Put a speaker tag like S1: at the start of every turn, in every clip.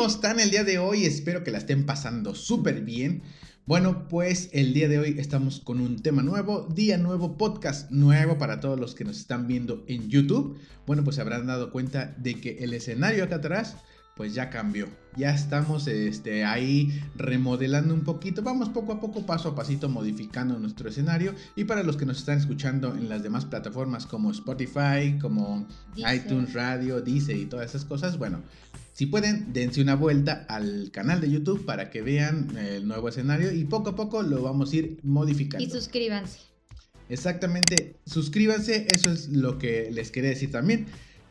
S1: ¿Cómo están el día de hoy? Espero que la estén pasando súper bien. Bueno, pues el día de hoy estamos con un tema nuevo, día nuevo, podcast nuevo para todos los que nos están viendo en YouTube. Bueno, pues se habrán dado cuenta de que el escenario acá atrás pues ya cambió. Ya estamos este, ahí remodelando un poquito. Vamos poco a poco, paso a pasito, modificando nuestro escenario. Y para los que nos están escuchando en las demás plataformas como Spotify, como iTunes Radio, Deezer y todas esas cosas, bueno, si pueden, dense una vuelta al canal de YouTube para que vean el nuevo escenario y poco a poco lo vamos a ir modificando.
S2: Y suscríbanse.
S1: Exactamente, suscríbanse, eso es lo que les quería decir también.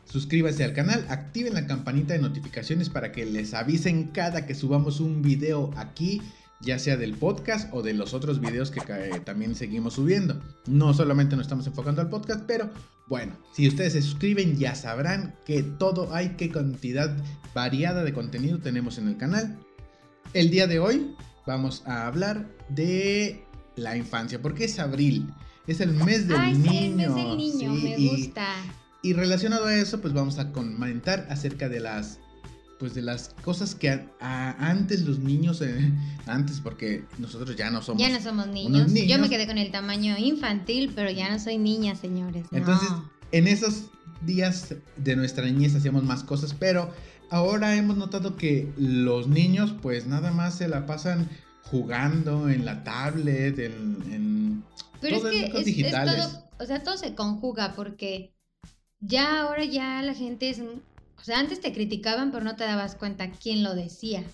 S1: Suscríbanse al canal, activen la campanita de notificaciones para que les avisen cada que subamos un video aquí, ya sea del podcast o de los otros videos que también seguimos subiendo. No solamente nos estamos enfocando al podcast, pero bueno, si ustedes se suscriben ya sabrán que todo hay, qué cantidad variada de contenido tenemos en el canal. El día de hoy vamos a hablar de la infancia, porque es abril. Es el mes del
S2: Ay,
S1: niño.
S2: Sí, el mes del niño, me gusta.
S1: Y relacionado a eso, pues vamos a comentar acerca de las pues de las cosas que antes los niños, eh, antes porque nosotros ya no somos.
S2: Ya no somos niños. Yo me quedé con el tamaño infantil, pero ya no soy niña, señores.
S1: Entonces, en esos días de nuestra niñez hacíamos más cosas, pero ahora hemos notado que los niños pues nada más se la pasan jugando en la tablet, en, en
S2: pero es que es, digitales. todo, o sea, todo se conjuga porque ya ahora ya la gente es... O sea, antes te criticaban pero no te dabas cuenta quién lo decía.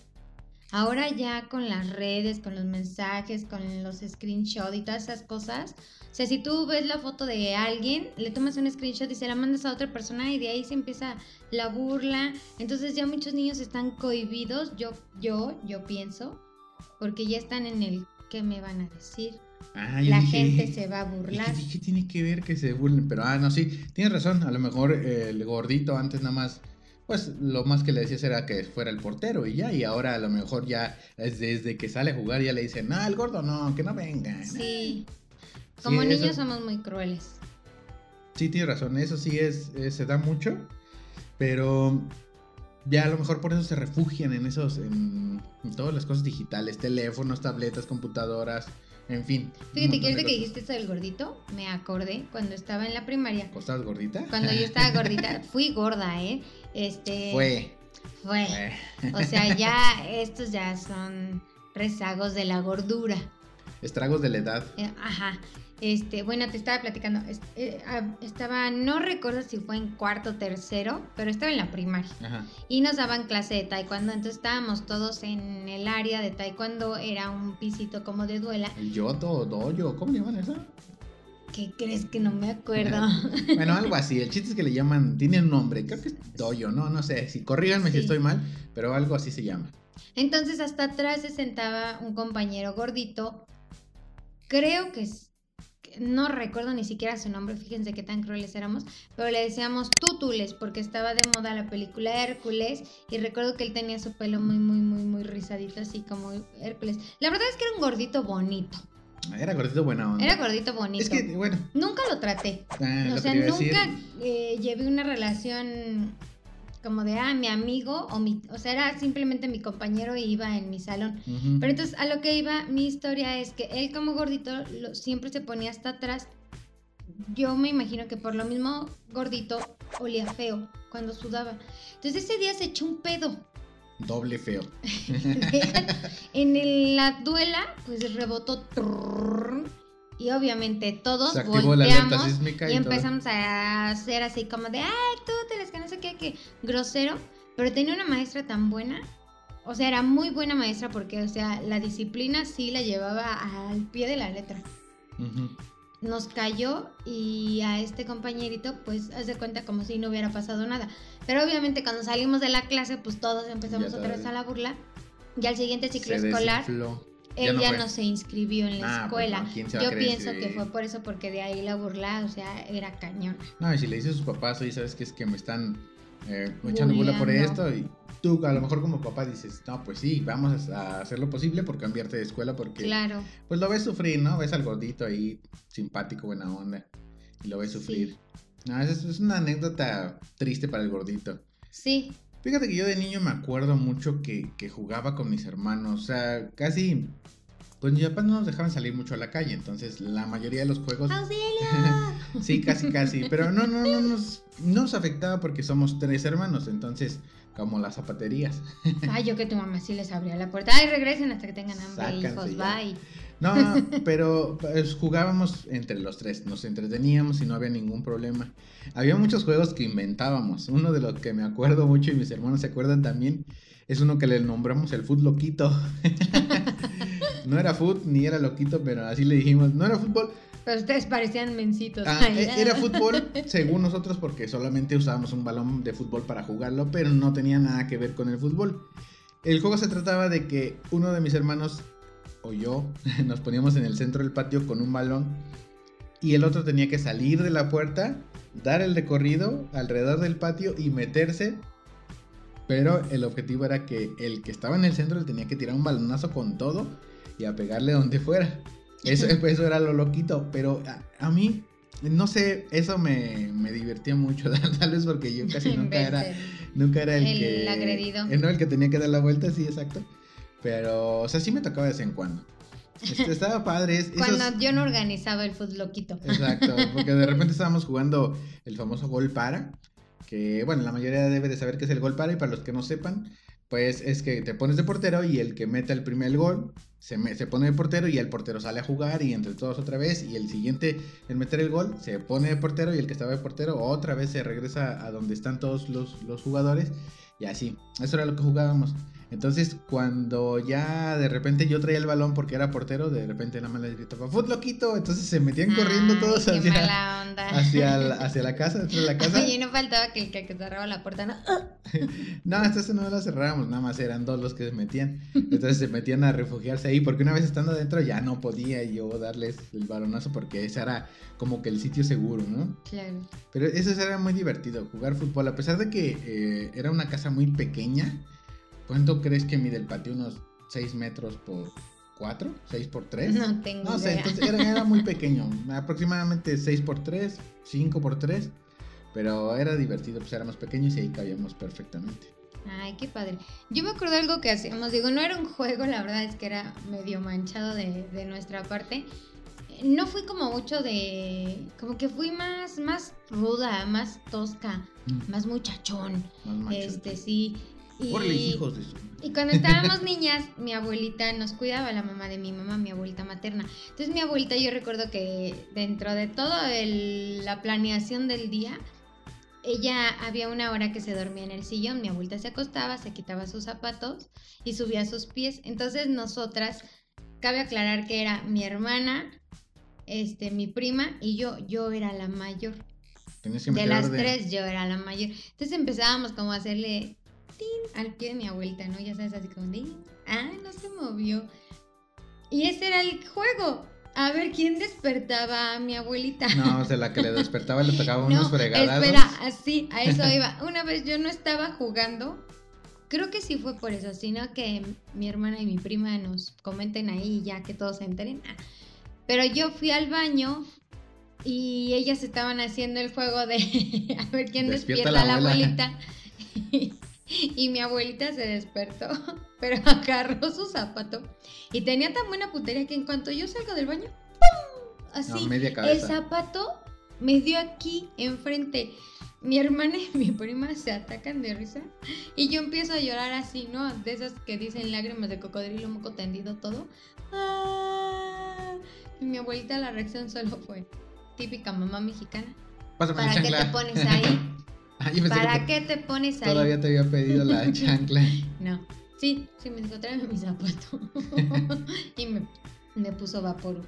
S2: Ahora ya con las redes, con los mensajes, con los screenshots y todas esas cosas. O sea, si tú ves la foto de alguien, le tomas un screenshot y se la mandas a otra persona y de ahí se empieza la burla. Entonces ya muchos niños están cohibidos, yo, yo, yo pienso, porque ya están en el ¿qué me van a decir? Ah, la gente se va a burlar.
S1: ¿Qué, tiene que ver que se burlen? Pero, ah, no, sí, tienes razón. A lo mejor el gordito antes nada más, pues lo más que le decías era que fuera el portero y ya. Y ahora a lo mejor ya desde que sale a jugar ya le dicen, ah, el gordo no, que no venga.
S2: Sí. Como niños somos muy crueles.
S1: Sí, tienes razón. Eso sí es, se da mucho. Pero ya a lo mejor por eso se refugian en esos, en todas las cosas digitales, teléfonos, tabletas, computadoras. En fin.
S2: Fíjate que ahorita que dijiste eso del gordito, me acordé cuando estaba en la primaria.
S1: ¿Vos estabas gordita?
S2: Cuando yo estaba gordita, fui gorda, ¿eh? Este.
S1: Fue.
S2: Fue. O sea, ya estos ya son rezagos de la gordura.
S1: Estragos de la edad.
S2: Eh, ajá. Este, bueno, te estaba platicando. Eh, ah, estaba, no recuerdo si fue en cuarto o tercero, pero estaba en la primaria. Y nos daban clase de taekwondo. Entonces estábamos todos en el área de taekwondo. Era un pisito como de duela.
S1: El yoto, doyo, ¿cómo le llaman eso?
S2: ¿Qué crees que no me acuerdo?
S1: bueno, algo así. El chiste es que le llaman, tiene un nombre. Creo que es doyo, no, no sé. Si corríganme si estoy mal, pero algo así se llama.
S2: Entonces hasta atrás se sentaba un compañero gordito. Creo que no recuerdo ni siquiera su nombre, fíjense qué tan crueles éramos, pero le decíamos Tútules porque estaba de moda la película Hércules y recuerdo que él tenía su pelo muy, muy, muy, muy rizadito, así como Hércules. La verdad es que era un gordito bonito.
S1: Era gordito bueno.
S2: Era gordito bonito.
S1: Es que, bueno.
S2: Nunca lo traté. Ah, o sea, nunca eh, llevé una relación como de, ah, mi amigo, o mi, o sea, era simplemente mi compañero y iba en mi salón. Pero entonces a lo que iba, mi historia es que él como gordito siempre se ponía hasta atrás. Yo me imagino que por lo mismo gordito olía feo cuando sudaba. Entonces ese día se echó un pedo.
S1: Doble feo.
S2: en la duela, pues rebotó. Y obviamente todos volteamos y, empezamos a hacer así como de, ay, tú te que no sé qué, que grosero. Pero tenía una maestra tan buena. O sea, era muy buena maestra porque, o sea, la disciplina sí la llevaba al pie de la letra. Nos cayó y a este compañerito, pues, hace cuenta como si no hubiera pasado nada. Pero obviamente cuando salimos de la clase, pues todos empezamos otra vez a la burla. Y al siguiente ciclo escolar él ya no, se inscribió en la ah, pues escuela. Yo pienso que fue por eso, porque de ahí la burla, o sea, era cañón.
S1: No, y si le dices a sus papás, oye, ¿sabes qué es que me están eh, echando burla por esto? Y tú, a lo mejor como papá, dices, no, pues sí, vamos a hacer lo posible por cambiarte de escuela, porque.
S2: Claro.
S1: Pues lo ves sufrir, ¿no? Ves al gordito ahí, simpático, buena onda, y lo ves sufrir. No, es, es una anécdota triste para el gordito.
S2: Sí,
S1: Fíjate que yo de niño me acuerdo mucho que, que jugaba con mis hermanos. O sea, casi pues mis papás no nos dejaban salir mucho a la calle, entonces la mayoría de los juegos...
S2: ¡Auxilio!
S1: sí, casi, casi, pero no, no, no nos, nos afectaba porque somos tres hermanos, entonces como las zapaterías.
S2: Ay, yo que tu mamá sí les abría la puerta. Ay, regresen hasta que tengan hambre, hijos, bye.
S1: No, pero pues, jugábamos entre los tres, nos entreteníamos y no había ningún problema. Había muchos juegos que inventábamos. Uno de los que me acuerdo mucho y mis hermanos se acuerdan también es uno que le nombramos el Foot Loquito. no era foot ni era loquito, pero así le dijimos, no era fútbol.
S2: Pero ustedes parecían mencitos.
S1: Ah, e-, era fútbol según nosotros porque solamente usábamos un balón de fútbol para jugarlo, pero no tenía nada que ver con el fútbol. El juego se trataba de que uno de mis hermanos o yo nos poníamos en el centro del patio con un balón y el otro tenía que salir de la puerta, dar el recorrido alrededor del patio y meterse pero el objetivo era que el que estaba en el centro le tenía que tirar un balonazo con todo y a pegarle donde fuera. Eso, eso era lo loquito. Pero a, mí, no sé, eso me, me, divertía mucho. Tal vez porque yo casi nunca era, nunca era el, que.
S2: El agredido.
S1: no, el que tenía que dar la vuelta, sí, exacto. Pero, o sea, sí me tocaba de vez en cuando. Este, estaba padre.
S2: Cuando yo no organizaba el loquito.
S1: Exacto, porque de repente estábamos jugando el famoso gol para que bueno, la mayoría debe de saber que es el gol para y para los que no sepan, pues es que te pones de portero y el que meta el primer gol se, se pone de portero y el portero sale a jugar y entre todos otra vez y el siguiente en meter el gol se pone de portero y el que estaba de portero otra vez se regresa a donde están todos los, los jugadores y así, eso era lo que jugábamos. Entonces, cuando ya de repente yo traía el balón porque era portero, de repente nada más le gritaba, ¡Fut loquito! Entonces se metían corriendo todos hacia, hacia, la, hacia la casa, dentro de la casa.
S2: Y no faltaba que el que cerraba la puerta, ¿no?
S1: no, esta no la cerrábamos, nada más eran dos los que se metían. Entonces se metían a refugiarse ahí, porque una vez estando adentro ya no podía yo darles el balonazo porque ese era como que el sitio seguro, ¿no?
S2: Claro.
S1: Pero eso era muy divertido, jugar fútbol, a pesar de que eh, era una casa muy pequeña ¿Cuánto crees que mide el patio? ¿Unos 6 metros por 4? ¿6 por 3?
S2: No tengo
S1: No sé, entonces era, muy pequeño. Aproximadamente 6 por 3, 5 por 3. Pero era divertido, pues éramos pequeños y ahí cabíamos perfectamente.
S2: Ay, qué padre. Yo me acuerdo algo que hacíamos. Digo, no era un juego, la verdad es que era medio manchado de, de nuestra parte. No fui como mucho de. Como que fui más, más ruda, más tosca, mm. más muchachón. Más este, sí.
S1: Y,
S2: y cuando estábamos niñas, mi abuelita nos cuidaba, la mamá de mi mamá, mi abuelita materna. Entonces mi abuelita, yo recuerdo que dentro de toda la planeación del día, ella había una hora que se dormía en el sillón, mi abuelita se acostaba, se quitaba sus zapatos y subía sus pies. Entonces nosotras, cabe aclarar que era mi hermana, este, mi prima y yo, yo era la mayor. de las tres yo era la mayor. Entonces empezábamos como a hacerle al pie de mi abuelita, ¿no? Ya sabes, así como de, ah, no se movió. Y ese era el juego. A ver quién despertaba a mi abuelita.
S1: No, o sea, la que le despertaba le tocaba unos fregados.
S2: Espera, así, a eso iba. Una vez yo no estaba jugando. Creo que sí fue por eso, sino que mi hermana y mi prima nos comenten ahí ya que todos se enteren. Pero yo fui al baño y ellas estaban haciendo el juego de a ver quién despierta, a la abuelita. Y mi abuelita se despertó, pero agarró su zapato y tenía tan buena putería que en cuanto yo salgo del baño, ¡pum! Así, el zapato me dio aquí enfrente. Mi hermana y mi prima se atacan de risa y yo empiezo a llorar así, ¿no? De esas que dicen lágrimas de cocodrilo, moco tendido, todo. ¡Ah! Y mi abuelita la reacción solo fue típica mamá mexicana. ¿Para qué te pones ahí? ¿Para qué te pones ahí?
S1: Todavía te había pedido la chancla.
S2: no. Sí, sí, me dijo, tráeme mi zapato. y me, puso vapor.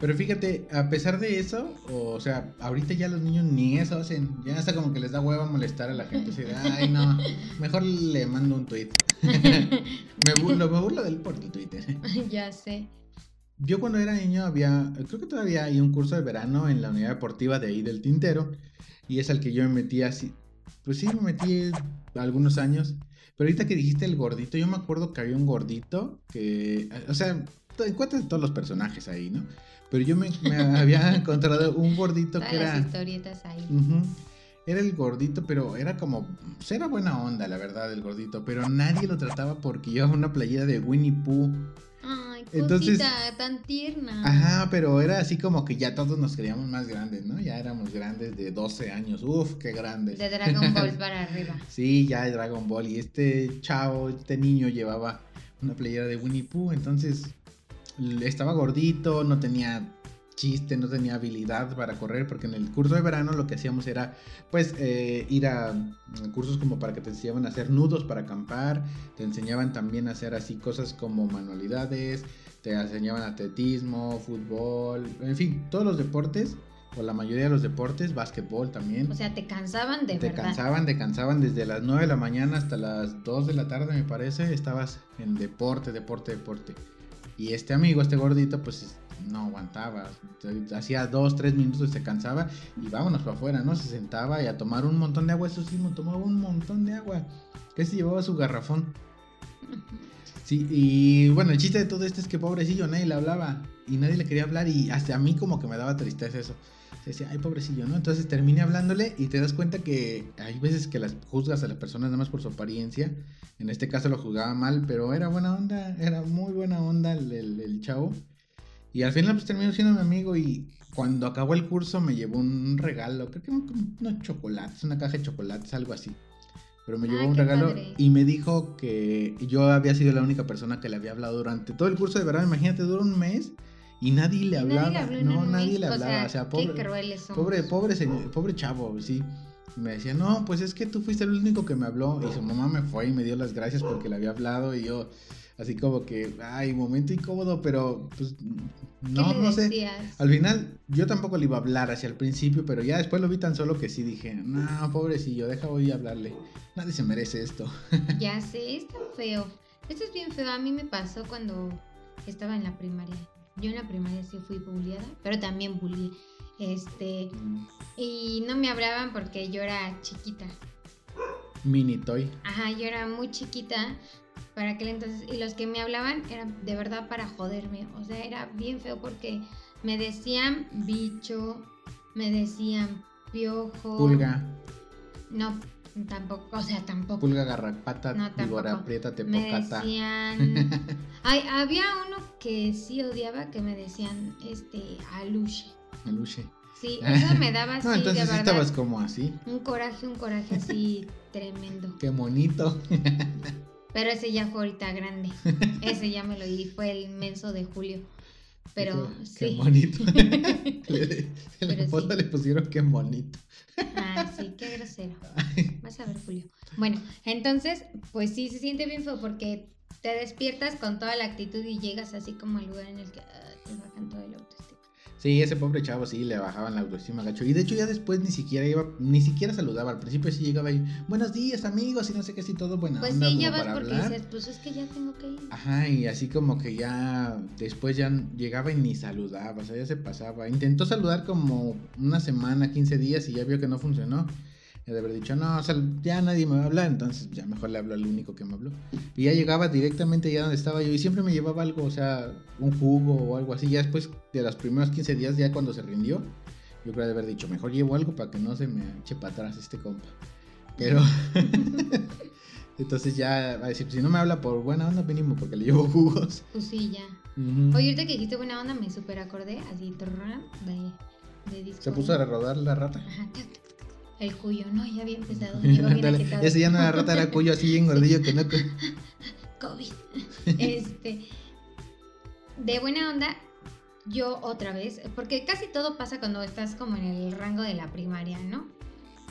S1: Pero fíjate, a pesar de eso, o sea, ahorita ya los niños ni eso hacen. Ya hasta como que les da hueva molestar a la gente. Así de, ay, no, mejor le mando un tweet. me, burlo, me burlo del por el Twitter.
S2: ya sé.
S1: Yo cuando era niño había, creo que todavía hay un curso de verano en la unidad deportiva de ahí del Tintero y es al que yo me metí así. Pues sí, me metí algunos años. Pero ahorita que dijiste el gordito, yo me acuerdo que había un gordito que, o sea, encuentras todos los personajes ahí, ¿no? Pero yo me, había encontrado un gordito que era...
S2: Las historietas ahí.
S1: era el gordito, pero era como, pues era buena onda, la verdad, el gordito, pero nadie lo trataba porque llevaba una playera de Winnie Pooh.
S2: Entonces, tan tierna.
S1: Ajá, pero era así como que ya todos nos creíamos más grandes, ¿no? Ya éramos grandes de 12 años. Uf, qué grandes.
S2: De Dragon Ball para arriba.
S1: Sí, ya de Dragon Ball. Y este chavo, este niño llevaba una playera de Winnie Pooh, entonces estaba gordito, no tenía chiste, no tenía habilidad para correr, porque en el curso de verano lo que hacíamos era, pues, eh, ir a mm, cursos como para que te enseñaban a hacer nudos para acampar, te enseñaban también a hacer así cosas como manualidades, te enseñaban atletismo, fútbol, en fin, todos los deportes. O la mayoría de los deportes, básquetbol también.
S2: O sea, te cansaban de
S1: te cansaban, te cansaban desde las 9 de la mañana hasta las 2 de la tarde, me parece. Estabas en deporte, deporte, deporte. Y este amigo, este gordito, pues no aguantaba. Hacía dos, tres minutos se cansaba y vámonos para afuera, ¿no? Se sentaba y a tomar un montón de agua. Eso sí, tomaba un montón de agua. Que se llevaba su garrafón. Sí, y bueno, el chiste de todo esto es que pobrecillo nadie le hablaba y nadie le quería hablar y hasta a mí como que me daba tristeza eso. Se decía, ay, pobrecillo, ¿no? Entonces terminé hablándole y te das cuenta que hay veces que las juzgas a las personas nada más por su apariencia. En este caso lo juzgaba mal, pero era buena onda, era muy buena onda el, chavo. Y al final pues terminó siendo mi amigo y cuando acabó el curso me llevó un regalo, creo que unos chocolates, una caja de chocolates, algo así. Pero me llevó un regalo y me dijo que yo había sido la única persona que le había hablado durante todo el curso de verano. Imagínate, duró un mes y nadie le hablaba. no, nadie le hablaba. O sea, pobre, pobre, pobre, pobre chavo, sí. me decía, no, pues es que tú fuiste el único que me habló. Y su mamá me fue y me dio las gracias porque le había hablado. Y yo, así como que, ay, momento incómodo, pero pues no, no sé. Al final yo tampoco le iba a hablar hacia el principio, pero ya después lo vi tan solo que sí dije, no, pobrecillo, deja voy a hablarle. Nadie se merece esto.
S2: ya sé, es tan feo. Esto es bien feo. A mí me pasó cuando estaba en la primaria. Yo en la primaria sí fui bulliada, pero también bullié. Este, y no me hablaban porque yo era chiquita.
S1: Mini toy.
S2: Ajá, yo era muy chiquita para aquel entonces. Y los que me hablaban eran de verdad para joderme. O sea, era bien feo porque me decían bicho, me decían piojo.
S1: Pulga.
S2: No, tampoco, o sea, tampoco.
S1: Pulga, garrapata, no, víbora, apriétate,
S2: Me decían... Ay, había uno que sí odiaba que me decían, este, aluche.
S1: Aluche.
S2: Sí, eso me daba así,
S1: no, entonces estabas como así.
S2: Un coraje, un coraje así tremendo.
S1: Qué bonito.
S2: Pero ese ya fue ahorita grande. Ese ya me lo di, fue el menso de julio. Pero
S1: qué,
S2: sí.
S1: Qué bonito. en la foto le pusieron qué bonito.
S2: Ah, sí, qué grosero. Vas a ver, Julio. Bueno, entonces, pues sí, se siente bien feo porque te despiertas con toda la actitud y llegas así como al lugar en el que ah, te bajan todo el autoestima.
S1: Sí, ese pobre chavo sí le bajaban la autoestima gacho. Y de hecho ya después ni siquiera iba, ni siquiera saludaba. Al principio sí llegaba ahí, buenos días amigos, y no sé qué, si todo buena
S2: pues sí, ya vas porque dices, pues es que ya tengo que ir.
S1: Ajá, y así como que ya después ya llegaba y ni saludaba, o sea, ya se pasaba. Intentó saludar como una semana, 15 días y ya vio que no funcionó de haber dicho, no, o sea, ya nadie me va a hablar, entonces ya mejor le hablo al único que me habló. Y ya llegaba directamente ya donde estaba yo y siempre me llevaba algo, o sea, un jugo o algo así. Ya después de los primeros 15 días, ya cuando se rindió, yo creo de haber dicho, mejor llevo algo para que no se me eche para atrás este compa. Pero... entonces ya va a decir, si no me habla por buena onda, mínimo porque le llevo jugos.
S2: Pues sí, ya. Oye, ahorita que dijiste buena onda, me super acordé, así, de, de disco.
S1: Se puso a rodar la rata.
S2: Ajá, el cuyo, no, ya había empezado.
S1: ese ya no era rata, era cuyo así bien gordillo que no.
S2: COVID. Este. De buena onda, yo otra vez, porque casi todo pasa cuando estás como en el rango de la primaria, ¿no?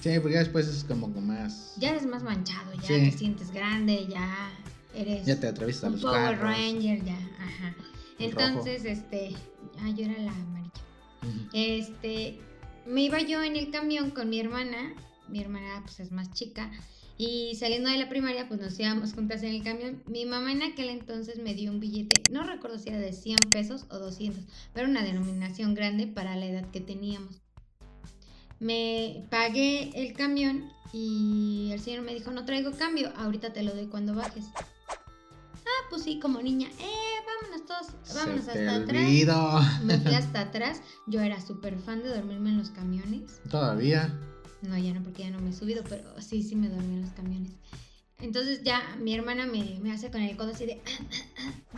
S1: Sí, porque ya después es como más.
S2: Ya eres más manchado, ya te sientes grande, ya eres.
S1: Ya te atraviesas a los
S2: Power Ranger, ya, ajá. Entonces, este. Ah, yo era la amarilla. Este me iba yo en el camión con mi hermana, mi hermana pues es más chica, y saliendo de la primaria pues nos íbamos juntas en el camión. Mi mamá en aquel entonces me dio un billete, no recuerdo si era de 100 pesos o 200, pero una denominación grande para la edad que teníamos. Me pagué el camión y el señor me dijo, no traigo cambio, ahorita te lo doy cuando bajes. Ah, pues sí, como niña, eh, vámonos todos, vámonos hasta atrás. Me fui hasta atrás. Yo era súper fan de dormirme en los camiones.
S1: Todavía.
S2: No, ya no, porque ya no me he subido, pero sí, sí me dormí en los camiones. Entonces ya mi hermana me, me hace con el codo así de,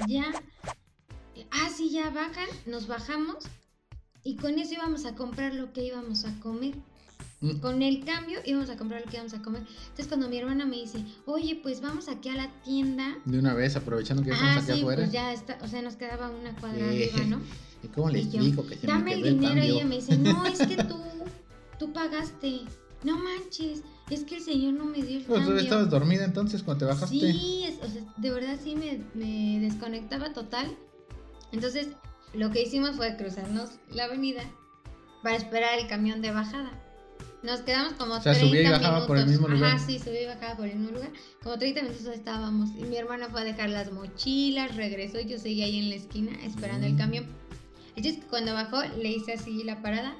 S2: ya, ah, sí, ya bajan, nos bajamos y con eso íbamos a comprar lo que íbamos a comer. Mm. Con el cambio íbamos a comprar lo que íbamos a comer. Entonces cuando mi hermana me dice, oye, pues vamos aquí a la tienda.
S1: De una vez, aprovechando que estamos aquí sí, afuera.
S2: Pues ya está, o sea, nos quedaba una cuadra arriba, ¿no?
S1: ¿Y cómo le explico que se
S2: Dame
S1: me
S2: el dinero y ella me dice, no, es que tú, tú pagaste. No manches, es que el señor no me dio el
S1: pues, ¿Tú estabas dormida entonces cuando te bajaste?
S2: Sí, o sea, de verdad sí me, me desconectaba total. Entonces, lo que hicimos fue cruzarnos la avenida para esperar el camión de bajada. Nos quedamos como o sea, 30 subía y bajaba minutos.
S1: por el mismo lugar.
S2: Ajá, sí, subía y bajaba por el mismo lugar. Como 30 minutos estábamos. Y mi hermana fue a dejar las mochilas, regresó y yo seguía ahí en la esquina esperando el mm. camión. Entonces, cuando bajó, le hice así la parada.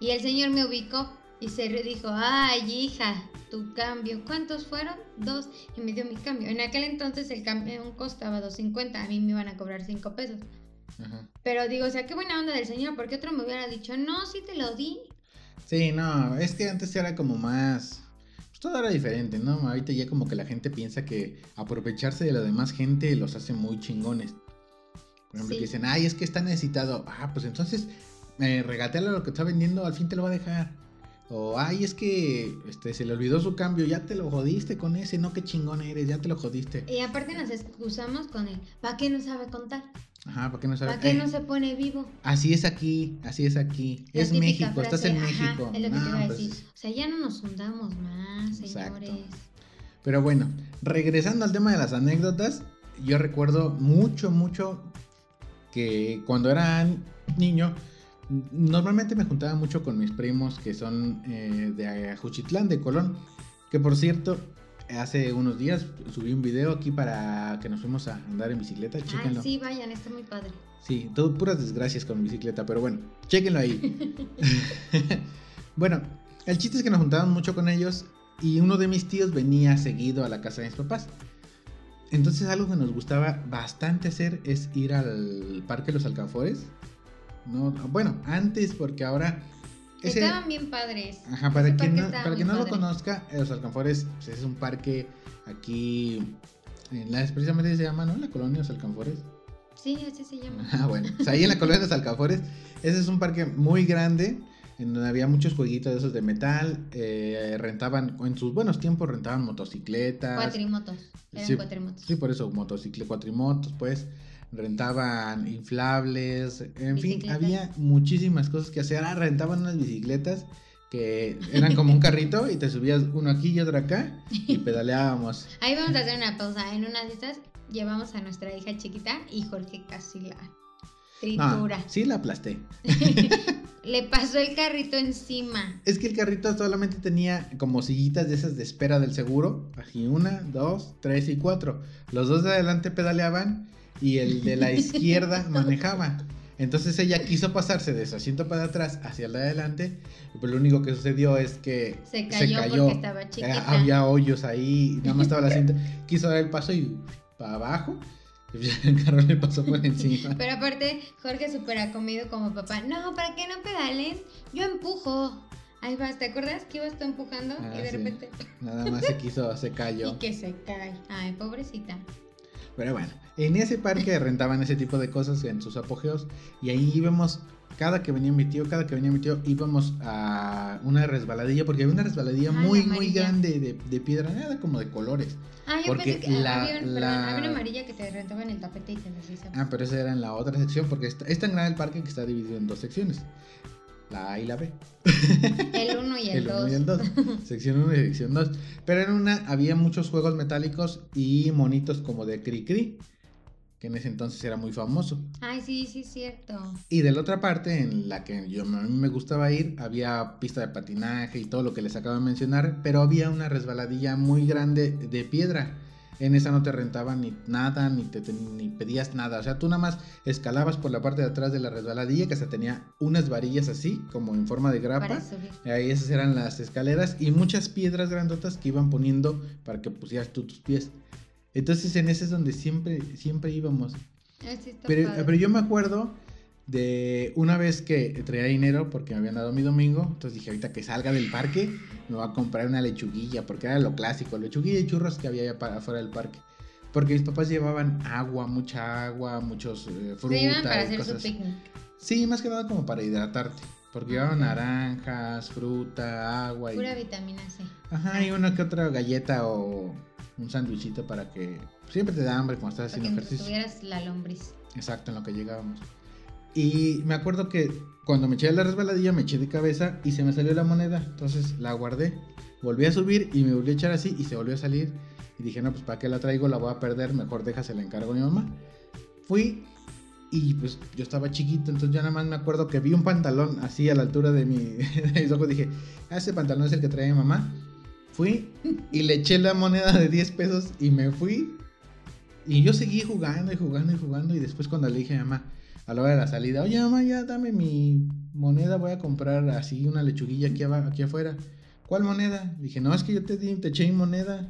S2: Y el señor me ubicó y se dijo, ay hija, tu cambio. ¿Cuántos fueron? Dos. Y me dio mi cambio. En aquel entonces el camión costaba 2.50. A mí me iban a cobrar 5 pesos. Ajá. Pero digo, o sea, qué buena onda del señor, porque otro me hubiera dicho, no, sí te lo di.
S1: Sí, no, es que antes era como más... Pues todo era diferente, ¿no? Ahorita ya como que la gente piensa que aprovecharse de la demás gente los hace muy chingones. Por ejemplo, que dicen, ay, es que está necesitado. Ah, pues entonces, eh, regateale lo que está vendiendo, al fin te lo va a dejar. O, ay, es que este, se le olvidó su cambio, ya te lo jodiste con ese, no, qué chingón eres, ya te lo jodiste.
S2: Y aparte nos excusamos con él, ¿para qué no sabe contar?
S1: Ajá, ¿para qué no sabe?
S2: ¿Para qué no se pone vivo?
S1: Así es aquí, así es aquí. es México, estás en México.
S2: Es lo que te iba a pues decir. O sea, ya no nos hundamos más, señores.
S1: Pero bueno, regresando al tema de las anécdotas, yo recuerdo mucho, mucho que cuando era niño, normalmente me juntaba mucho con mis primos que son eh, de Juchitlán, de Colón. Que por cierto, hace unos días subí un video aquí para que nos fuimos a andar en bicicleta.
S2: Chéquenlo. Ah, sí, vayan, está muy padre.
S1: Sí, todo puras desgracias con bicicleta, pero bueno, chéquenlo ahí. bueno, el chiste es que nos juntábamos mucho con ellos y uno de mis tíos venía seguido a la casa de mis papás. Entonces algo que nos gustaba bastante hacer es ir al Parque de los Alcanfores. No, bueno, antes porque ahora...
S2: Estaban bien padres.
S1: Ajá, para quien no, para quien no lo conozca, Los Alcanfores pues, es un parque aquí, en la, precisamente se llama, ¿no? La colonia Los Alcanfores.
S2: Sí, así se llama.
S1: Ah, bueno, pues ahí en la colonia de Los Alcanfores, ese es un parque muy grande en donde había muchos jueguitos de esos de metal, eh, rentaban, en sus buenos tiempos rentaban motocicletas.
S2: Cuatrimotos, eran
S1: sí,
S2: cuatrimotos.
S1: Sí, por eso, motocicletas, cuatrimotos, pues, rentaban inflables, en fin, había muchísimas cosas que hacer. Ah, rentaban unas bicicletas que eran como un carrito y te subías uno aquí y otro acá y pedaleábamos.
S2: Ahí vamos a hacer una pausa. En una de estas llevamos a nuestra hija chiquita y Jorge casi la tritura.
S1: Ah, sí, la aplasté.
S2: Le pasó el carrito encima.
S1: Es que el carrito solamente tenía como sillitas de esas de espera del seguro. Aquí una, dos, tres y cuatro. Los dos de adelante pedaleaban y el de la izquierda manejaba. Entonces ella quiso pasarse de su asiento para atrás hacia el de adelante, pero lo único que sucedió es que
S2: se cayó, porque estaba chiquita.
S1: Había hoyos ahí, nada más estaba la cinta. Quiso dar el paso y para abajo el carro le pasó por encima.
S2: Pero aparte, Jorge súper ha comido como papá. No, ¿para qué no pedales? Yo empujo. Ahí vas, ¿te acuerdas que ibas tú empujando y de ah, repente...
S1: Nada más se quiso, se cayó.
S2: Y que se cae. Ay, pobrecita.
S1: Pero bueno, en ese parque rentaban ese tipo de cosas en sus apogeos y ahí íbamos, cada que venía mi tío, cada que venía mi tío, íbamos a una resbaladilla, porque había una resbaladilla muy, muy grande de, de, piedra, nada como de colores.
S2: Ah, yo porque pensé que la, había, la... una amarilla que te rentaba en el tapete y te deslizaba.
S1: Ah, pero esa era en la otra sección, porque es tan grande el parque que está dividido en dos secciones. La A y la B.
S2: El 1 y el 2.
S1: y el 2. Sección 1 y sección 2. Pero en una había muchos juegos metálicos y monitos como de Cri Cri, que en ese entonces era muy famoso.
S2: Ay, sí, sí, es cierto.
S1: Y de la otra parte, en la que yo, a mí me gustaba ir, había pista de patinaje y todo lo que les acabo de mencionar, pero había una resbaladilla muy grande de piedra en esa no te rentaban ni nada, ni, te, ni pedías nada. O sea, tú nada más escalabas por la parte de atrás de la resbaladilla, que se tenía unas varillas así, como en forma de grapa. Ahí esas eran las escaleras y muchas piedras grandotas que iban poniendo para que pusieras tú tus pies. Entonces en ese es donde siempre, siempre íbamos. Pero, pero yo me acuerdo de una vez que traía dinero porque me habían dado mi domingo, entonces dije, ahorita que salga del parque, me voy a comprar una lechuguilla, porque era lo clásico, lechuguilla y churros que había allá para afuera del parque. Porque mis papás llevaban agua, mucha agua, muchos eh, frutas.
S2: para hacer su picnic.
S1: Sí, más que nada como para hidratarte. Porque llevaban naranjas, fruta, agua.
S2: Y... Pura vitamina C.
S1: Ajá, y una que otra galleta o un sándwichito para que siempre te da hambre cuando estás haciendo ejercicio.
S2: tuvieras la lombriz.
S1: Exacto, en lo que llegábamos. Y me acuerdo que cuando me eché la resbaladilla me eché de cabeza y se me salió la moneda. Entonces la guardé. Volví a subir y me volví a echar así y se volvió a salir. Y dije, no, pues para qué la traigo, la voy a perder, mejor déjase la encargo a mi mamá. Fui y pues yo estaba chiquito, entonces ya nada más me acuerdo que vi un pantalón así a la altura de, mi, de mis ojos. Dije, ah, ese pantalón es el que trae mi mamá. Fui y le eché la moneda de 10 pesos y me fui. Y yo seguí jugando y jugando y jugando. Y después cuando le dije a mi mamá, a la hora de la salida, oye mamá, ya dame mi moneda, voy a comprar así una lechuguilla aquí, aquí afuera. ¿Cuál moneda? Dije, no, es que yo te, di, te eché mi moneda.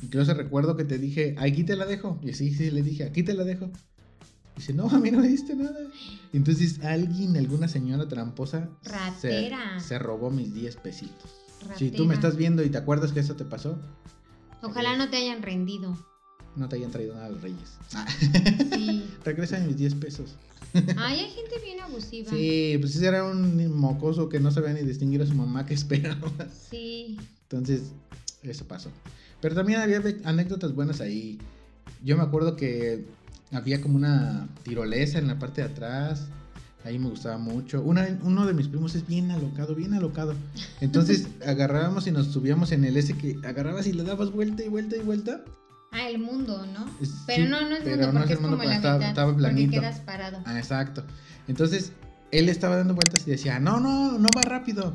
S1: Y creo que recuerdo que te dije, aquí te la dejo. Y sí, sí, le dije, aquí te la dejo. Dice, no, a mí no me diste nada. Entonces alguien, alguna señora tramposa, Se, robó mis 10 pesitos. Si tú me estás viendo y te acuerdas que eso te pasó.
S2: Ojalá no te hayan rendido.
S1: No te hayan traído nada a los reyes. Sí. Regresa mis 10 pesos.
S2: Ay, hay gente bien abusiva.
S1: Sí, pues ese era un mocoso que no sabía ni distinguir a su mamá que esperaba.
S2: Sí.
S1: Entonces, eso pasó. Pero también había anécdotas buenas ahí. Yo me acuerdo que había como una tirolesa en la parte de atrás. Ahí me gustaba mucho. uno de mis primos es bien alocado, bien alocado. Entonces agarrábamos y nos subíamos en el ese que agarrabas y le dabas vuelta y vuelta y vuelta.
S2: Ah, el mundo, ¿no? Pero no, no es mundo porque es, como la estaba,
S1: estaba planito.
S2: Porque quedas parado.
S1: Ah, exacto. Entonces él estaba dando vueltas y decía, no, no, no va rápido.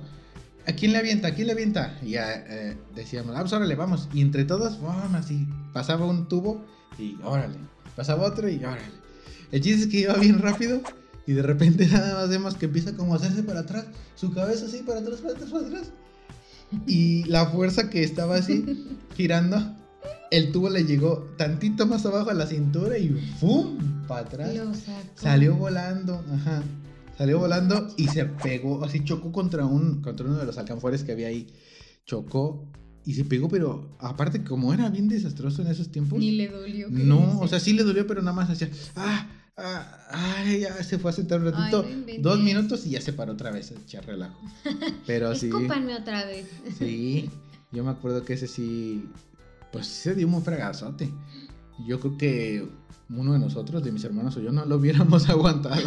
S1: ¿A quién le avienta? ¿A quién le avienta? Y ya eh, decíamos, ah, pues órale, vamos. Y entre todos, vamos, así. Pasaba un tubo y órale pasaba otro y ahora. El chiste es que iba bien rápido y de repente nada más vemos que empieza como a hacerse para atrás, su cabeza así para atrás, para atrás, para atrás. Y la fuerza que estaba así girando, el tubo le llegó tantito más abajo a la cintura y ¡fum! para atrás. Salió volando, ajá. Salió volando y se pegó, así chocó contra un contra uno de los alcanfores que había ahí. Chocó y se pegó, pero aparte, como era bien desastroso en esos tiempos.
S2: Ni le dolió.
S1: No, o sea, sí le dolió, pero nada más hacía. ¡Ah! ah ya se fue a sentar un ratito. dos minutos y ya se paró otra vez a echar relajo. Pero sí.
S2: Escúpanme otra vez.
S1: Sí, yo me acuerdo que ese sí. Pues sí se dio un fragazote. Yo creo que uno de nosotros, de mis hermanos o yo, no lo hubiéramos aguantado.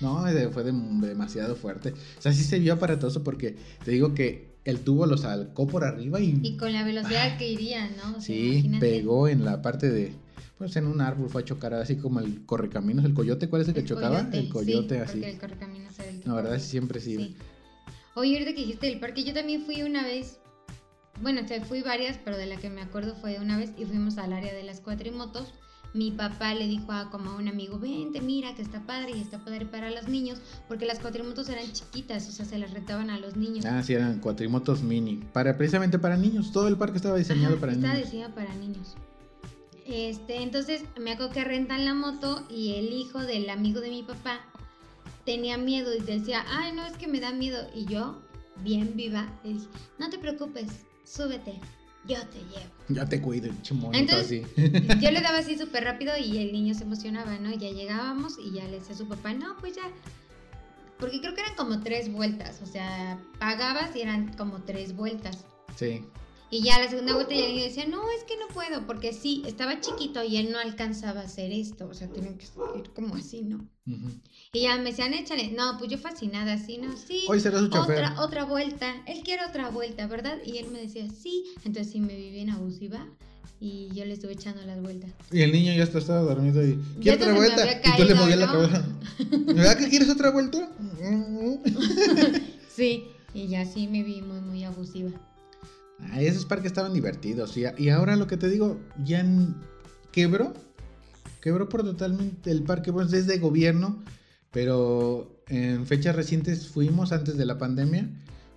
S1: No, fue demasiado fuerte. O sea, sí se vio aparatoso porque te digo que el tubo lo salcó por arriba y...
S2: Y con la velocidad que iría, ¿no?
S1: sí, pegó en la parte de... Pues en un árbol fue a chocar así como el correcaminos, el coyote, ¿cuál es el, que chocaba? el coyote así.
S2: el correcaminos el
S1: La verdad siempre sí. sí.
S2: Oye, ahorita que dijiste el parque, yo también fui una vez, bueno, o fui varias, pero de la que me acuerdo fue una vez y fuimos al área de las cuatrimotos mi papá le dijo a como a un amigo, vente, mira que está padre y está padre para los niños, porque las cuatrimotos eran chiquitas, o sea, se las retaban a los niños.
S1: Ah, sí, eran cuatrimotos mini, para, precisamente para niños, todo el parque estaba diseñado para
S2: niños.
S1: Estaba
S2: diseñado para niños. Este, entonces me acuerdo que rentan la moto y el hijo del amigo de mi papá tenía miedo y decía, ay, no, es que me da miedo. Y yo, bien viva, le dije, no te preocupes, súbete yo te llevo.
S1: Ya te cuido,
S2: Entonces, Yo le daba así súper rápido y el niño se emocionaba, ¿no? Ya llegábamos y ya le decía a su papá, no, pues ya. Porque creo que eran como tres vueltas, o sea, pagabas y eran como tres vueltas.
S1: Sí.
S2: Y ya la segunda vuelta ya niño decía, no, es que no puedo, porque sí, estaba chiquito y él no alcanzaba a hacer esto, o sea, tienen que ir como así, ¿no? Y ya me decían, échale, no, pues yo fascinada, así, ¿no? Sí,
S1: Hoy será su
S2: otra, otra vuelta, él quiere otra vuelta, ¿verdad? Y él me decía, sí, entonces sí me vi bien abusiva y yo le estuve echando las vueltas.
S1: Y el niño ya está, estaba dormido y ¿quiere otra vuelta? y tú le movías la cabeza. ¿Verdad que quieres otra vuelta?
S2: sí, y ya sí me vi muy, muy abusiva.
S1: Esos parques estaban divertidos. Y, y ahora lo que te digo, ya quebró. Quebró por totalmente el parque. Pues es de gobierno. Pero en fechas recientes fuimos, antes de la pandemia,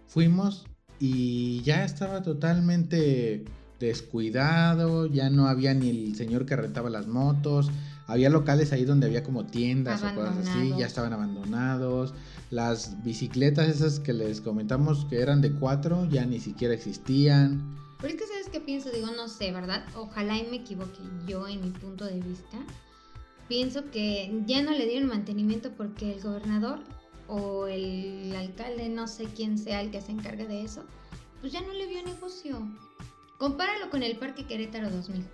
S1: fuimos y ya estaba totalmente descuidado. Ya no había ni el señor que rentaba las motos. había locales ahí donde había como tiendas o cosas así, ya estaban abandonados. Las bicicletas esas que les comentamos que eran de cuatro ya ni siquiera existían.
S2: Pero es que sabes qué pienso, digo, no sé, ¿verdad? Ojalá y me equivoque yo en mi punto de vista. Pienso que ya no le dieron mantenimiento porque el gobernador o el alcalde, no sé quién sea el que se encargue de eso, pues ya no le vio negocio. Compáralo con el Parque Querétaro 2000.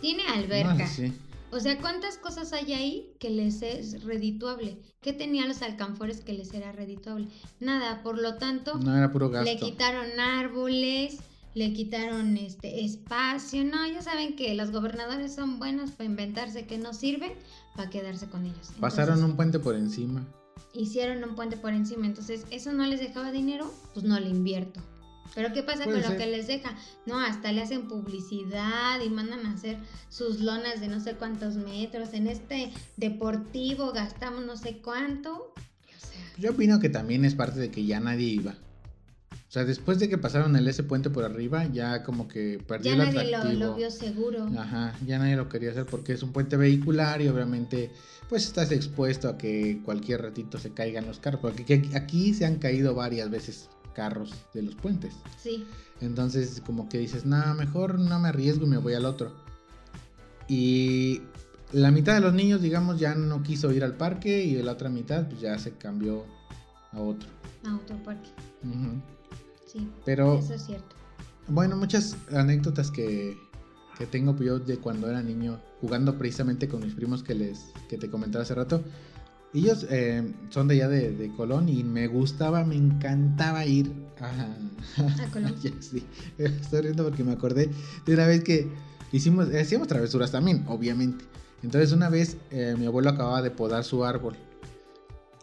S2: Tiene alberca. Ah, o sea, ¿cuántas cosas hay ahí que les es redituable? ¿Qué tenían los alcanfores que les era redituable? Nada, por lo tanto,
S1: no era puro gasto.
S2: le quitaron árboles, le quitaron este espacio. No, ya saben que los gobernadores son buenos para inventarse que no sirven para quedarse con ellos.
S1: Pasaron un puente por encima.
S2: Hicieron un puente por encima, entonces eso no les dejaba dinero, pues no le invierto. Pero ¿qué pasa con lo que les deja? No, hasta le hacen publicidad y mandan a hacer sus lonas de no sé cuántos metros. En este deportivo gastamos no sé cuánto.
S1: Yo opino que también es parte de que ya nadie iba. O sea, después de que pasaron el ese puente por arriba, ya como que perdió
S2: ya nadie Lo, vio seguro.
S1: Ajá, ya nadie lo quería hacer porque es un puente vehicular y obviamente pues estás expuesto a que cualquier ratito se caigan los carros. Porque aquí se han caído varias veces carros de los puentes.
S2: Sí.
S1: Entonces como que dices, nada, mejor no me arriesgo y me voy al otro. Y la mitad de los niños, digamos, ya no quiso ir al parque y la otra mitad pues ya se cambió a otro.
S2: A otro parque. Sí.
S1: Pero...
S2: Eso es cierto.
S1: Bueno, muchas anécdotas que, que tengo yo de cuando era niño jugando precisamente con mis primos que les que te comentaba hace rato ellos eh, son de allá de, Colón y me gustaba, me encantaba ir
S2: a, ¿A Colón.
S1: sí, estoy riendo porque me acordé de una vez que hicimos, hacíamos travesuras también, obviamente. Entonces una vez eh, mi abuelo acababa de podar su árbol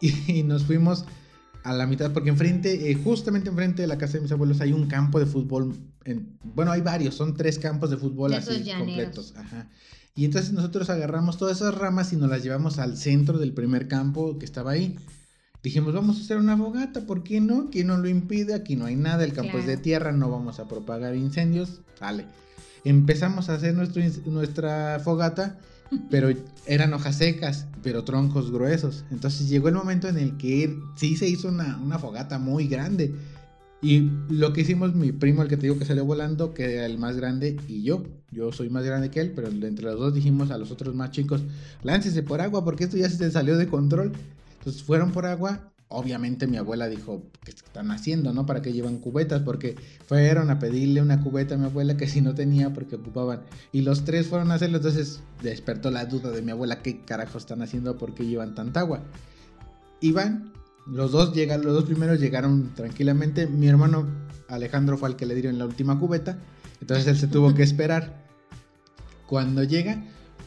S1: y, nos fuimos a la mitad, porque enfrente, eh, justamente enfrente de la casa de mis abuelos hay un campo de fútbol. En, bueno, hay varios, son tres campos de fútbol así completos. Ajá. Y entonces nosotros agarramos todas esas ramas y nos las llevamos al centro del primer campo que estaba ahí. Dijimos, vamos a hacer una fogata, ¿por qué no? ¿Quién nos lo impide? Aquí no hay nada, el campo es de tierra, no vamos a propagar incendios. Vale. Empezamos a hacer nuestro, nuestra fogata, pero eran hojas secas, pero troncos gruesos. Entonces llegó el momento en el que sí se hizo una, fogata muy grande. Y lo que hicimos, mi primo, el que te digo que salió volando, que era el más grande, y yo. Yo soy más grande que él, pero entre los dos dijimos a los otros más chicos, láncese por agua porque esto ya se salió de control. Entonces fueron por agua. Obviamente mi abuela dijo, ¿qué están haciendo, no? ¿Para qué llevan cubetas? Porque fueron a pedirle una cubeta a mi abuela que si no tenía porque ocupaban. Y los tres fueron a hacerlo, entonces despertó la duda de mi abuela, ¿qué carajo están haciendo? ¿Por qué llevan tanta agua? Iban, los dos llegan, los dos primeros llegaron tranquilamente. Mi hermano Alejandro fue el que le dieron la última cubeta. Entonces él se tuvo que esperar. Cuando llega,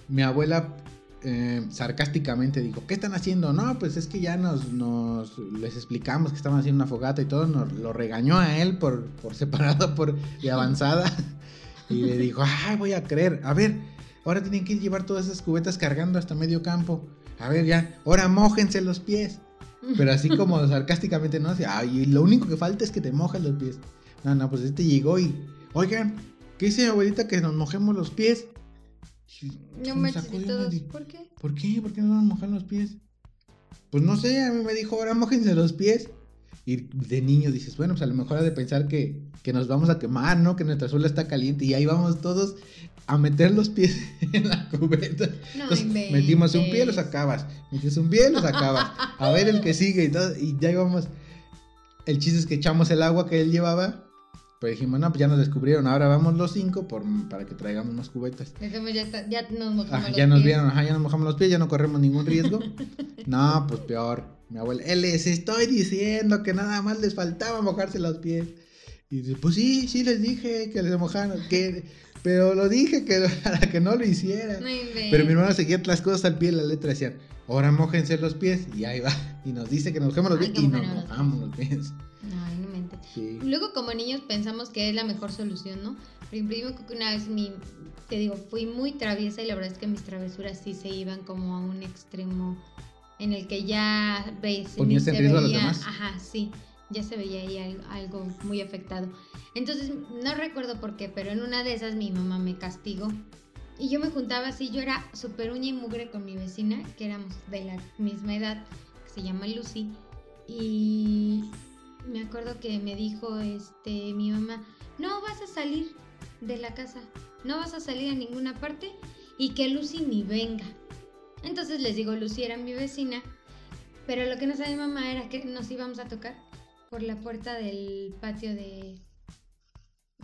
S1: mi abuela eh, sarcásticamente dijo, ¿qué están haciendo? No, pues es que ya nos, nos les explicamos que estaban haciendo una fogata y todo, nos lo regañó a él por, por separado por, de avanzada y le dijo, ay, voy a creer, a ver, ahora tienen que llevar todas esas cubetas cargando hasta medio campo, a ver ya, ahora mojense los pies, pero así como sarcásticamente, ¿no? Ay, lo único que falta es que te mojes los pies. No, no, pues este llegó y, oigan, ¿qué dice abuelita que nos mojemos los pies?
S2: No me todos. ¿Por qué?
S1: ¿Por qué? ¿Por qué no nos mojan los pies? Pues no sé, a mí me dijo, ahora mojense los pies. Y de niño dices, bueno, pues a lo mejor ha de pensar que, que nos vamos a quemar, ¿no? Que nuestra suela está caliente y ahí vamos todos a meter los pies en la cubeta.
S2: No Entonces,
S1: metimos un pie, lo sacabas. Metimos un pie, lo sacabas. A ver el que sigue y todo. Y ya íbamos. El chiste es que echamos el agua que él llevaba pues dijimos, no, pues ya nos descubrieron, ahora vamos los cinco por, para que traigamos más cubetas.
S2: Ya, ya nos mojamos
S1: los ya nos vieron, ajá, ya nos mojamos los pies, ya no corremos ningún riesgo. no, pues peor. Mi abuela, eh, les estoy diciendo que nada más les faltaba mojarse los pies. Y dice, pues sí, sí les dije que les mojaron, que, pero lo dije que para que no lo hicieran. pero mi hermano seguía las cosas al pie de la letra, decían, ahora mojense los pies, y ahí va. Y nos dice que nos mojemos los pies y nos mojamos los pies.
S2: Luego como niños pensamos que es la mejor solución, ¿no? Pero yo que una vez mi, te digo, fui muy traviesa y la verdad es que mis travesuras sí se iban como a un extremo en el que ya ves,
S1: ¿Ponías en riesgo a los demás?
S2: Ajá, sí, ya se veía ahí algo muy afectado. Entonces, no recuerdo por qué, pero en una de esas mi mamá me castigó y yo me juntaba así, yo era súper uña y mugre con mi vecina, que éramos de la misma edad, que se llama Lucy. Y me acuerdo que me dijo este mi mamá, no vas a salir de la casa, no vas a salir a ninguna parte y que Lucy ni venga. Entonces les digo, Lucy era mi vecina, pero lo que no sabía mi mamá era que nos íbamos a tocar por la puerta del patio de,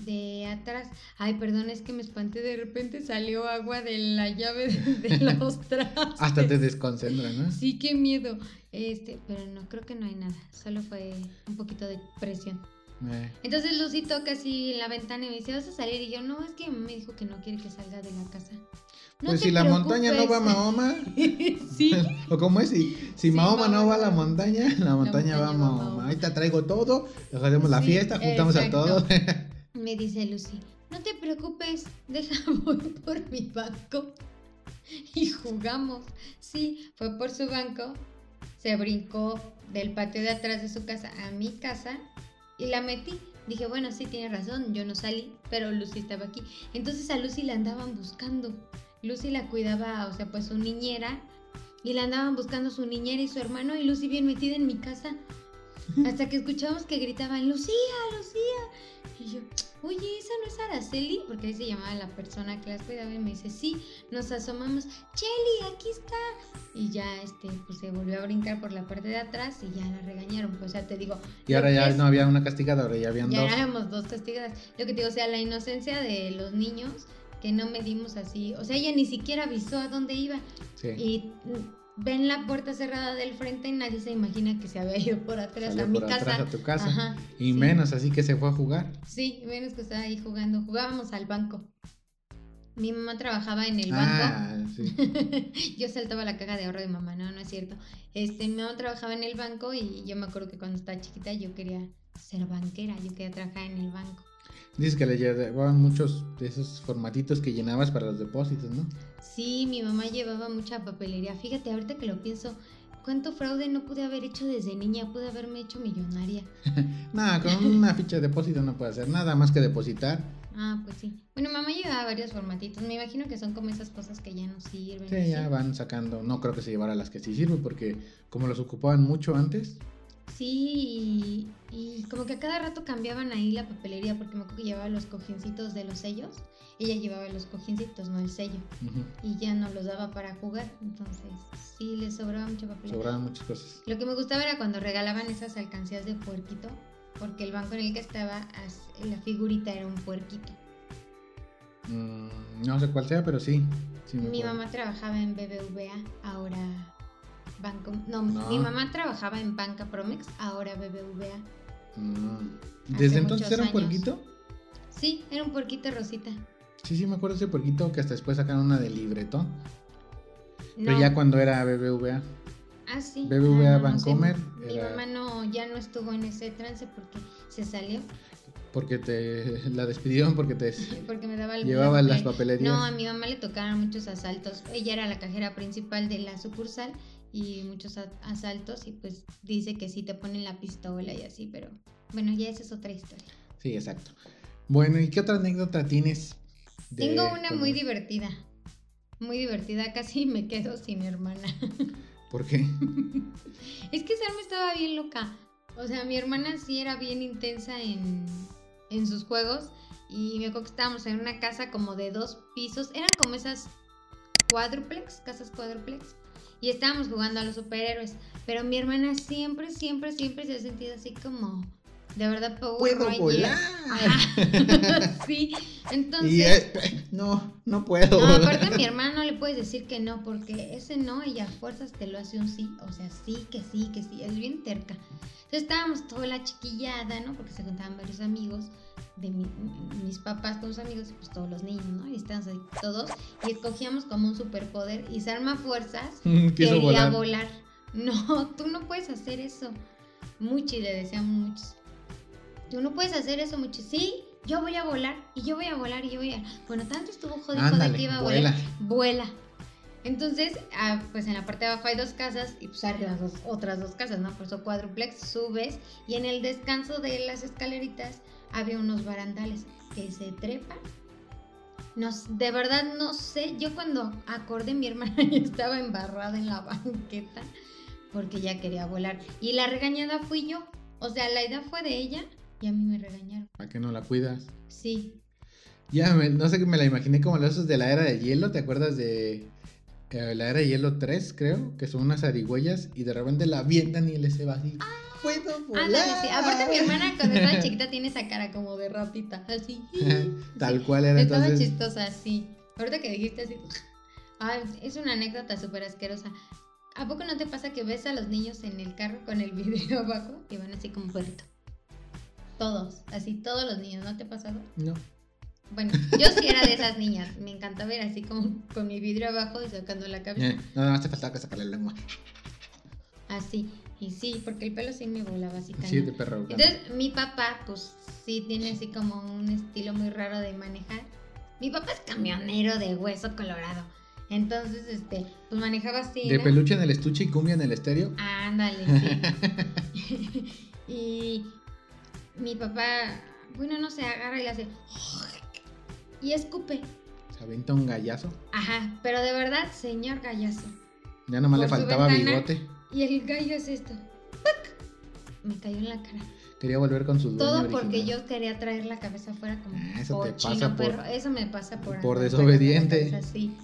S2: de atrás. Ay, perdón, es que me espanté. De repente salió agua de la llave de, los trastes.
S1: Hasta te desconcentra, ¿no?
S2: Sí, qué miedo. Este, pero no, creo que no hay nada. Solo fue un poquito de presión. Eh. Entonces Lucy toca así en la ventana y me dice, ¿vas a salir? Y yo, no, es que me dijo que no quiere que salga de la casa.
S1: pues si la montaña no va a Mahoma. sí. o como es, si, si Mahoma no va a la montaña, la montaña, va a Mahoma. Ahí te traigo todo, hacemos la fiesta, juntamos a todos.
S2: Me dice Lucy, no te preocupes, deja voy por mi banco. Y jugamos. Sí, fue por su banco, se brincó del patio de atrás de su casa a mi casa y la metí. Dije, bueno, sí, tiene razón, yo no salí, pero Lucy estaba aquí. Entonces a Lucy la andaban buscando. Lucy la cuidaba, o sea, pues su niñera, y la andaban buscando su niñera y su hermano, y Lucy bien metida en mi casa. Hasta que escuchamos que gritaban, Lucía, Lucía. Y yo, oye, ¿esa no es Araceli? Porque ahí se llamaba la persona que las cuidaba y me dice, sí, nos asomamos, Cheli, aquí está. Y ya, este, pues se volvió a brincar por la parte de atrás y ya la regañaron. Pues, o sea, te digo.
S1: Y ahora ya no había una castigadora, ya habían dos.
S2: Ya éramos dos castigadas. Lo que te digo, o sea, la inocencia de los niños que no medimos así. O sea, ella ni siquiera avisó a dónde iba. Sí. Y ven la puerta cerrada del frente y nadie se imagina que se había ido por atrás a mi
S1: por
S2: casa.
S1: Atrás a tu casa. y menos así que se fue a jugar.
S2: Sí, menos que estaba ahí jugando. Jugábamos al banco. Mi mamá trabajaba en el banco. Ah, sí. yo saltaba la caja de ahorro de mamá, no, no es cierto. Este, mi mamá trabajaba en el banco y yo me acuerdo que cuando estaba chiquita yo quería ser banquera, yo quería trabajar en el banco.
S1: Dices que le llevaban muchos de esos formatitos que llenabas para los depósitos, ¿no?
S2: Sí, mi mamá llevaba mucha papelería. Fíjate, ahorita que lo pienso, ¿cuánto fraude no pude haber hecho desde niña? Pude haberme hecho millonaria.
S1: nada, con una ficha de depósito no puede hacer nada más que depositar.
S2: Ah, pues sí. Bueno, mamá llevaba varios formatitos. Me imagino que son como esas cosas que ya no sirven.
S1: Sí, ya van sacando. No creo que se llevara las que sí sirven porque como los ocupaban mucho antes,
S2: Sí, y, como que a cada rato cambiaban ahí la papelería, porque me acuerdo que llevaba los cojincitos de los sellos. Ella llevaba los cojincitos, no el sello. Y ya no los daba para jugar. Entonces, sí, le sobraba mucha papelería.
S1: Sobraban muchas cosas.
S2: Lo que me gustaba era cuando regalaban esas alcancías de puerquito, porque el banco en el que estaba, la figurita era un puerquito.
S1: Mm, no sé cuál sea, pero sí. sí
S2: Mi mamá trabajaba en BBVA, ahora Banco, no, mi mamá trabajaba en Banca Promex, ahora BBVA.
S1: Mm. ¿Desde entonces era un puerquito?
S2: Sí, era un puerquito rosita.
S1: Sí, sí, me acuerdo ese puerquito que hasta después sacaron una de libreto. Pero ya cuando era BBVA.
S2: Ah, sí.
S1: BBVA Bancomer.
S2: Mi mamá no, ya no estuvo en ese trance porque se salió.
S1: Porque te la despidieron porque te
S2: porque me daba
S1: llevaba las papelerías.
S2: No, a mi mamá le tocaron muchos asaltos. Ella era la cajera principal de la sucursal y muchos asaltos y pues dice que sí te ponen la pistola y así, pero bueno, ya esa es otra historia.
S1: Sí, exacto. Bueno, ¿y qué otra anécdota tienes?
S2: Tengo una muy divertida. Muy divertida, casi me quedo sin hermana.
S1: ¿Por qué?
S2: es que Sarma estaba bien loca. O sea, mi hermana sí era bien intensa en, en sus juegos. Y me acuerdo que estábamos en una casa como de dos pisos. Eran como esas cuádruplex, casas cuádruplex y estábamos jugando a los superhéroes. Pero mi hermana siempre, siempre, siempre se ha sentido así como, de verdad,
S1: puedo volar.
S2: sí, entonces.
S1: no, no puedo.
S2: No, aparte a mi hermana no le puedes decir que no, porque ese no y a fuerzas te lo hace un sí. O sea, sí, que sí, que sí. Es bien terca. Entonces estábamos toda la chiquillada, ¿no? Porque se juntaban varios amigos de mis papás sus amigos, pues todos los niños, ¿no? Y estábamos ahí todos y escogíamos como un superpoder y Sarma Fuerzas quería volar. No, tú no puedes hacer eso. Muchi le decíamos muchos. Tú no puedes hacer eso, Muchi. Sí, yo voy a volar y yo voy a volar y yo voy a... Bueno, tanto estuvo jodido de que iba a volar. Vuela. Entonces, ah, pues en la parte de abajo hay dos casas y pues arriba dos, otras dos casas, ¿no? Por eso cuádruplex, subes y en el descanso de las escaleritas había unos barandales que se trepan No, de verdad no sé. Yo cuando acordé, mi hermana ya estaba embarrada en la banqueta porque ya quería volar. Y la regañada fui yo. O sea, la idea fue de ella y a mí me regañaron.
S1: ¿A qué no la cuidas?
S2: Sí.
S1: Ya, no sé que me la imaginé como los de la era de hielo. ¿Te acuerdas de eh, la era de hielo 3, creo? Que son unas arigüeyas y de repente la avientan y le se va así. Ah puedo
S2: volar. sí. Aparte mi hermana cuando estaba chiquita tiene esa cara como de rapita, así.
S1: Tal cual era
S2: Estaba chistosa, sí. Ahorita que dijiste así. Ay, es una anécdota súper asquerosa. ¿A poco no te pasa que ves a los niños en el carro con el vidrio abajo y van así como perrito? Todos, así todos los niños, ¿no te ha pasado?
S1: No.
S2: Bueno, yo sí era de esas niñas. Me encanta ver así como con mi vidrio abajo y sacando la cabeza.
S1: Eh, nada más te faltaba que sacarle la lengua.
S2: Así. Y sí, porque el pelo sí me volaba así.
S1: Sí, de perro.
S2: Entonces, mi papá, pues sí tiene así como un estilo muy raro de manejar. Mi papá es camionero de hueso colorado. Entonces, este, pues manejaba así.
S1: ¿De peluche en el estuche y cumbia en el estéreo?
S2: Ándale, sí. y mi papá, bueno, no sé, agarra y le hace. Y escupe.
S1: ¿Se avienta un gallazo?
S2: Ajá, pero de verdad, señor gallazo.
S1: Ya nomás le faltaba bigote.
S2: Y el gallo es esto. Me cayó en la cara.
S1: Quería volver con sus
S2: Todo porque yo quería traer la cabeza afuera como ah, eso te pasa por, Eso me pasa por
S1: por desobediente.
S2: Sí.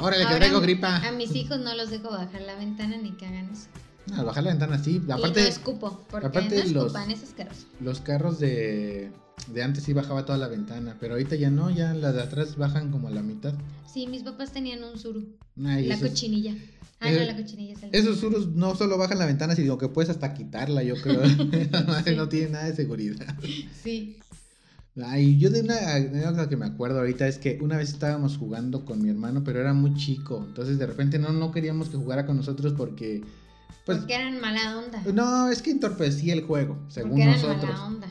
S1: Órale, que traigo gripa.
S2: A mis hijos no los dejo bajar la ventana ni que hagan eso.
S1: No, bajar la ventana sí. Aparte,
S2: y no escupo, porque aparte no escupan, los, es asqueroso.
S1: Los carros de, de antes sí bajaba toda la ventana, pero ahorita ya no, ya las de atrás bajan como a la mitad.
S2: Sí, mis papás tenían un suru. la cochinilla. Ah, no, eh, la cochinilla
S1: Esos surus no solo bajan la ventana, sino que puedes hasta quitarla, yo creo. No tiene nada de seguridad.
S2: Sí.
S1: Ay, yo de una cosa que me acuerdo ahorita es que una vez estábamos jugando con mi hermano, pero era muy chico. Entonces de repente no, no queríamos que jugara con nosotros porque.
S2: Pues, porque eran mala onda.
S1: No, es que entorpecía el juego, según porque eran nosotros. Mala onda.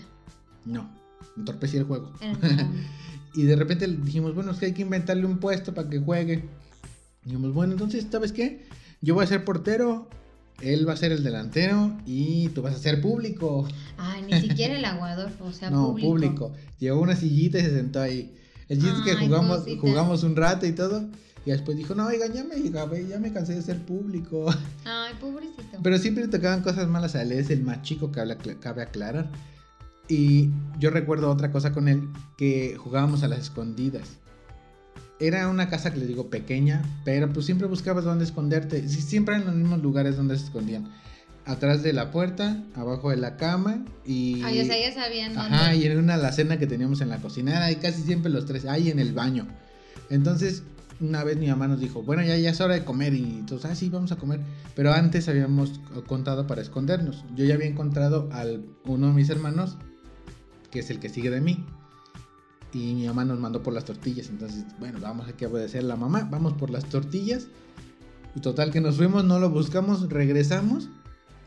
S1: No, entorpecía el juego. y de repente dijimos, bueno, es que hay que inventarle un puesto para que juegue. Dijimos, bueno, entonces, ¿sabes qué? Yo voy a ser portero, él va a ser el delantero y tú vas a ser público.
S2: Ay, ni siquiera el aguador, o sea, no,
S1: público. Llegó una sillita y se sentó ahí. El chiste es que jugamos, jugamos un rato y todo. Y después dijo, no, oigan, ya me, ya me cansé de ser público.
S2: Ay, pobrecito.
S1: Pero siempre le tocaban cosas malas a él, es el más chico, que cabe aclarar. Y yo recuerdo otra cosa con él, que jugábamos a las escondidas era una casa que le digo pequeña, pero pues siempre buscabas dónde esconderte. Siempre en los mismos lugares donde se escondían. Atrás de la puerta, abajo de la cama y...
S2: Ay, o sea, ya sabían
S1: dónde. Ajá, y en una alacena que teníamos en la cocina. Era casi siempre los tres, ahí en el baño. Entonces, una vez mi mamá nos dijo, bueno, ya, ya es hora de comer. Y entonces, ah, sí, vamos a comer. Pero antes habíamos contado para escondernos. Yo ya había encontrado a uno de mis hermanos, que es el que sigue de mí y mi mamá nos mandó por las tortillas. Entonces, bueno, vamos a que obedecer la mamá, vamos por las tortillas. Y total que nos fuimos, no lo buscamos, regresamos.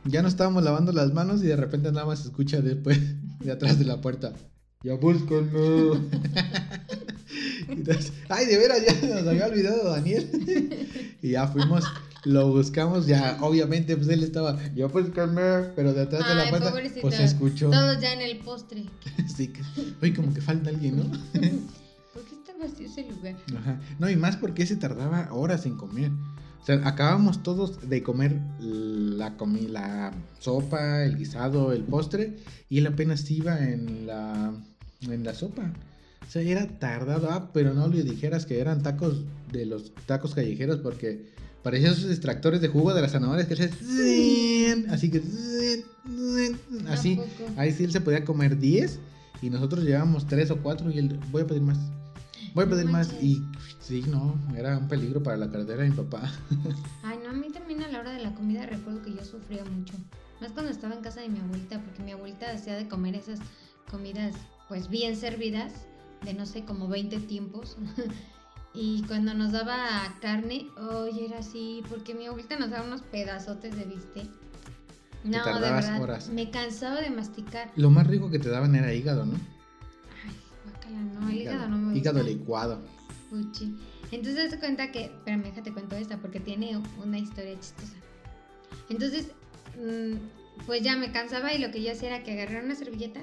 S1: Ya no estábamos lavando las manos y de repente nada más se escucha después de atrás de la puerta. Ya búscalo. ay, de veras, ya nos había olvidado Daniel. y ya fuimos lo buscamos, ya obviamente pues él estaba, yo pues calmé, pero de atrás de la puerta pues se escuchó.
S2: Todos ya en el postre.
S1: sí, que, oye, como que falta alguien, ¿no?
S2: ¿Por qué está vacío ese lugar?
S1: Ajá. No, y más porque se tardaba horas en comer. O sea, acabamos todos de comer la, comi la sopa, el guisado, el postre, y él apenas iba en la, en la sopa. O sea, era tardado, ah, pero no le dijeras que eran tacos de los tacos callejeros porque Parecían esos extractores de jugo de las zanahorias que hacían así que así. Ahí sí él se podía comer 10 y nosotros llevábamos 3 o 4 y él voy a pedir más. Voy a pedir más y sí, no, era un peligro para la cartera de mi papá.
S2: Ay, no, a mí también a la hora de la comida recuerdo que yo sufría mucho. Más cuando estaba en casa de mi abuelita, porque mi abuelita hacía de comer esas comidas pues bien servidas, de no sé, como 20 tiempos. Y cuando nos daba carne, oye, era así, porque mi abuelita nos daba unos pedazotes de bistec. No, de verdad, me cansaba de masticar.
S1: Lo más rico que te daban era hígado, ¿no?
S2: Ay, guacala, no, el hígado, no me
S1: gusta. Hígado licuado.
S2: Uchi. Entonces te cuenta que, espérame, déjate cuento esta, porque tiene una historia chistosa. Entonces, mm, pues ya me cansaba y lo que yo hacía era que agarrara una servilleta,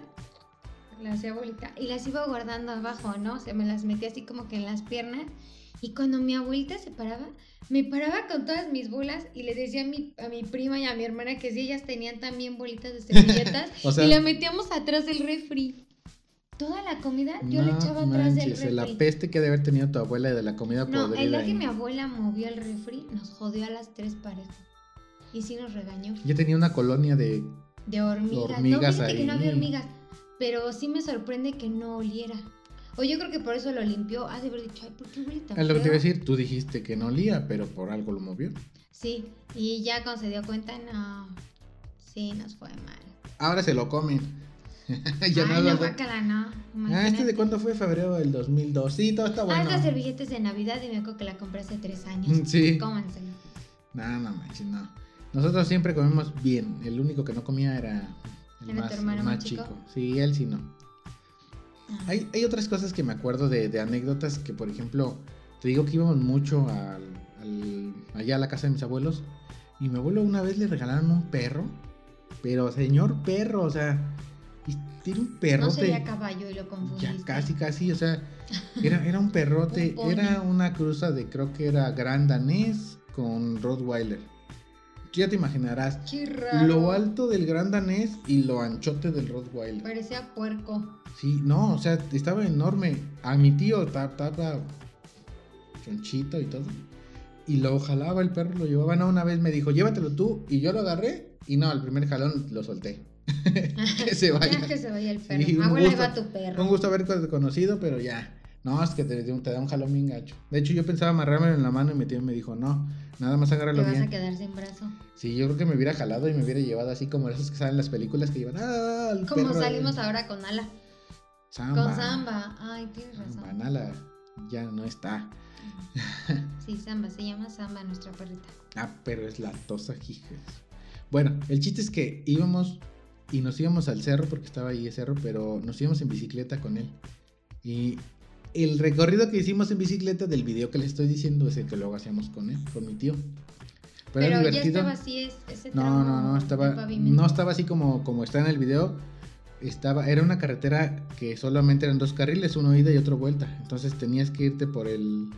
S2: la hacía bolita y las iba guardando abajo, ¿no? O sea, me las metía así como que en las piernas y cuando mi abuelita se paraba, me paraba con todas mis bolas y le decía a mi, a mi prima y a mi hermana que si ellas tenían también bolitas de servilletas y la metíamos atrás del refri. Toda la comida yo le echaba atrás del refri.
S1: La peste que debe haber tenido tu abuela de la comida
S2: No, el día que mi abuela movió el refri, nos jodió a las tres parejas. Y sí nos regañó.
S1: Yo tenía una colonia de...
S2: De hormigas. hormigas no, que no había hormigas. Pero sí me sorprende que no oliera. O yo creo que por eso lo limpió. Ha de haber dicho, ay, ¿por qué huele tan
S1: Es lo que te iba a decir, tú dijiste que no olía, pero por algo lo movió.
S2: Sí, y ya cuando se dio cuenta, no. Sí, nos fue mal.
S1: Ahora se lo comen.
S2: ya ay, no, guacala, no.
S1: Ah, ¿este de cuándo fue? Febrero del 2002. Sí, todo está bueno.
S2: Ah, las servilletes de Navidad y me acuerdo que la compré hace tres años. Sí. Cómanselo.
S1: No, no manches, no. Nosotros siempre comemos bien. El único que no comía era el, más, el más, chico? Sí, él sí no. Ah. Hay, hay, otras cosas que me acuerdo de, de, anécdotas que, por ejemplo, te digo que íbamos mucho al, allá a la casa de mis abuelos y mi abuelo una vez le regalaron un perro, pero señor perro, o sea, tiene un perrote. No
S2: sería caballo y lo confundiste.
S1: Ya casi, casi, o sea, era, era un perrote, era una cruza de creo que era Gran Danés con Rottweiler ya te imaginarás. Lo alto del gran danés y lo anchote del Rottweiler.
S2: Parecía puerco.
S1: Sí, no, o sea, estaba enorme. A mi tío estaba chonchito y todo. Y lo jalaba el perro, lo llevaba. No, una vez me dijo, llévatelo tú. Y yo lo agarré. Y no, al primer jalón lo solté.
S2: que se vaya. que se vaya el perro. Abuela, va tu perro.
S1: Un gusto haber conocido, pero ya. No, es que te, te da un jalón bien gacho. De hecho, yo pensaba amarrármelo en la mano y mi tío me dijo, no, nada más agárralo bien.
S2: Te vas a quedar sin brazo.
S1: Sí, yo creo que me hubiera jalado y me hubiera llevado así como esos que salen en las películas que llevan, ah,
S2: Como salimos ahora con Ala. Samba. Con Samba. Ay, tienes razón.
S1: Samba, Nala ya no está.
S2: Sí, Samba, se llama Samba nuestra perrita.
S1: Ah, pero es la tosa jijes. Bueno, el chiste es que íbamos y nos íbamos al cerro porque estaba ahí el cerro, pero nos íbamos en bicicleta con él. Y el recorrido que hicimos en bicicleta del video que les estoy diciendo es el que luego hacíamos con él, con mi tío.
S2: Pero, era ya estaba así ese
S1: No, no, no, estaba no estaba así como como está en el video. Estaba era una carretera que solamente eran dos carriles, uno ida y otro vuelta. Entonces tenías que irte por el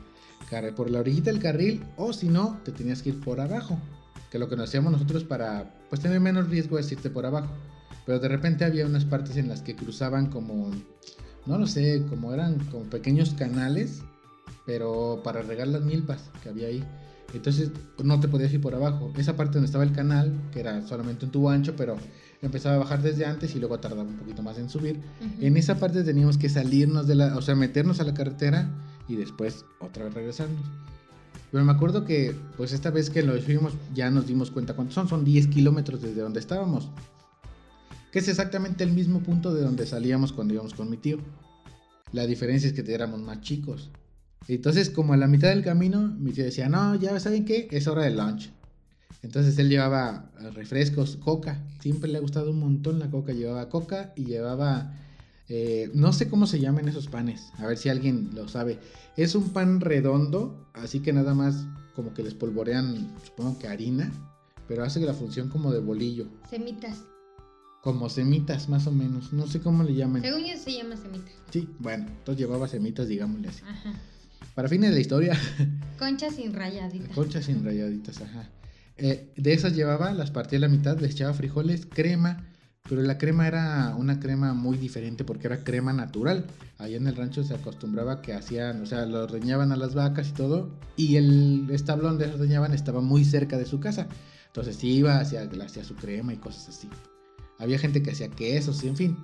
S1: por la orillita del carril o si no, te tenías que ir por abajo. Que lo que nos hacíamos nosotros para pues tener menos riesgo es irte por abajo. Pero de repente había unas partes en las que cruzaban como no lo sé, como eran como pequeños canales, pero para regar las milpas que había ahí. Entonces no te podías ir por abajo. Esa parte donde estaba el canal, que era solamente un tubo ancho, pero empezaba a bajar desde antes y luego tardaba un poquito más en subir. En esa parte teníamos que salirnos de la, o sea, meternos a la carretera y después otra vez regresarnos. Pero me acuerdo que, pues esta vez que lo fuimos, ya nos dimos cuenta cuántos son. Son 10 kilómetros desde donde estábamos que es exactamente el mismo punto de donde salíamos cuando íbamos con mi tío. La diferencia es que éramos más chicos. Entonces, como a la mitad del camino, mi tío decía, no, ya saben qué, es hora de lunch. Entonces él llevaba refrescos, coca. Siempre le ha gustado un montón la coca. Llevaba coca y llevaba... Eh, no sé cómo se llaman esos panes. A ver si alguien lo sabe. Es un pan redondo, así que nada más como que les polvorean, supongo que harina, pero hace la función como de bolillo.
S2: Semitas.
S1: Como semitas, más o menos. No sé cómo le llaman.
S2: Según yo se llama semita.
S1: Sí, bueno, entonces llevaba semitas, digámosle así. Ajá. Para fines de la historia.
S2: Conchas sin rayaditas.
S1: Conchas sin rayaditas, ajá. Eh, de esas llevaba, las partía a la mitad, les echaba frijoles, crema, pero la crema era una crema muy diferente porque era crema natural. Allá en el rancho se acostumbraba que hacían, o sea, lo ordeñaban a las vacas y todo, y el establón de ordeñaban estaba muy cerca de su casa. Entonces iba, hacía, hacía su crema y cosas así. Había gente que hacía quesos y en fin.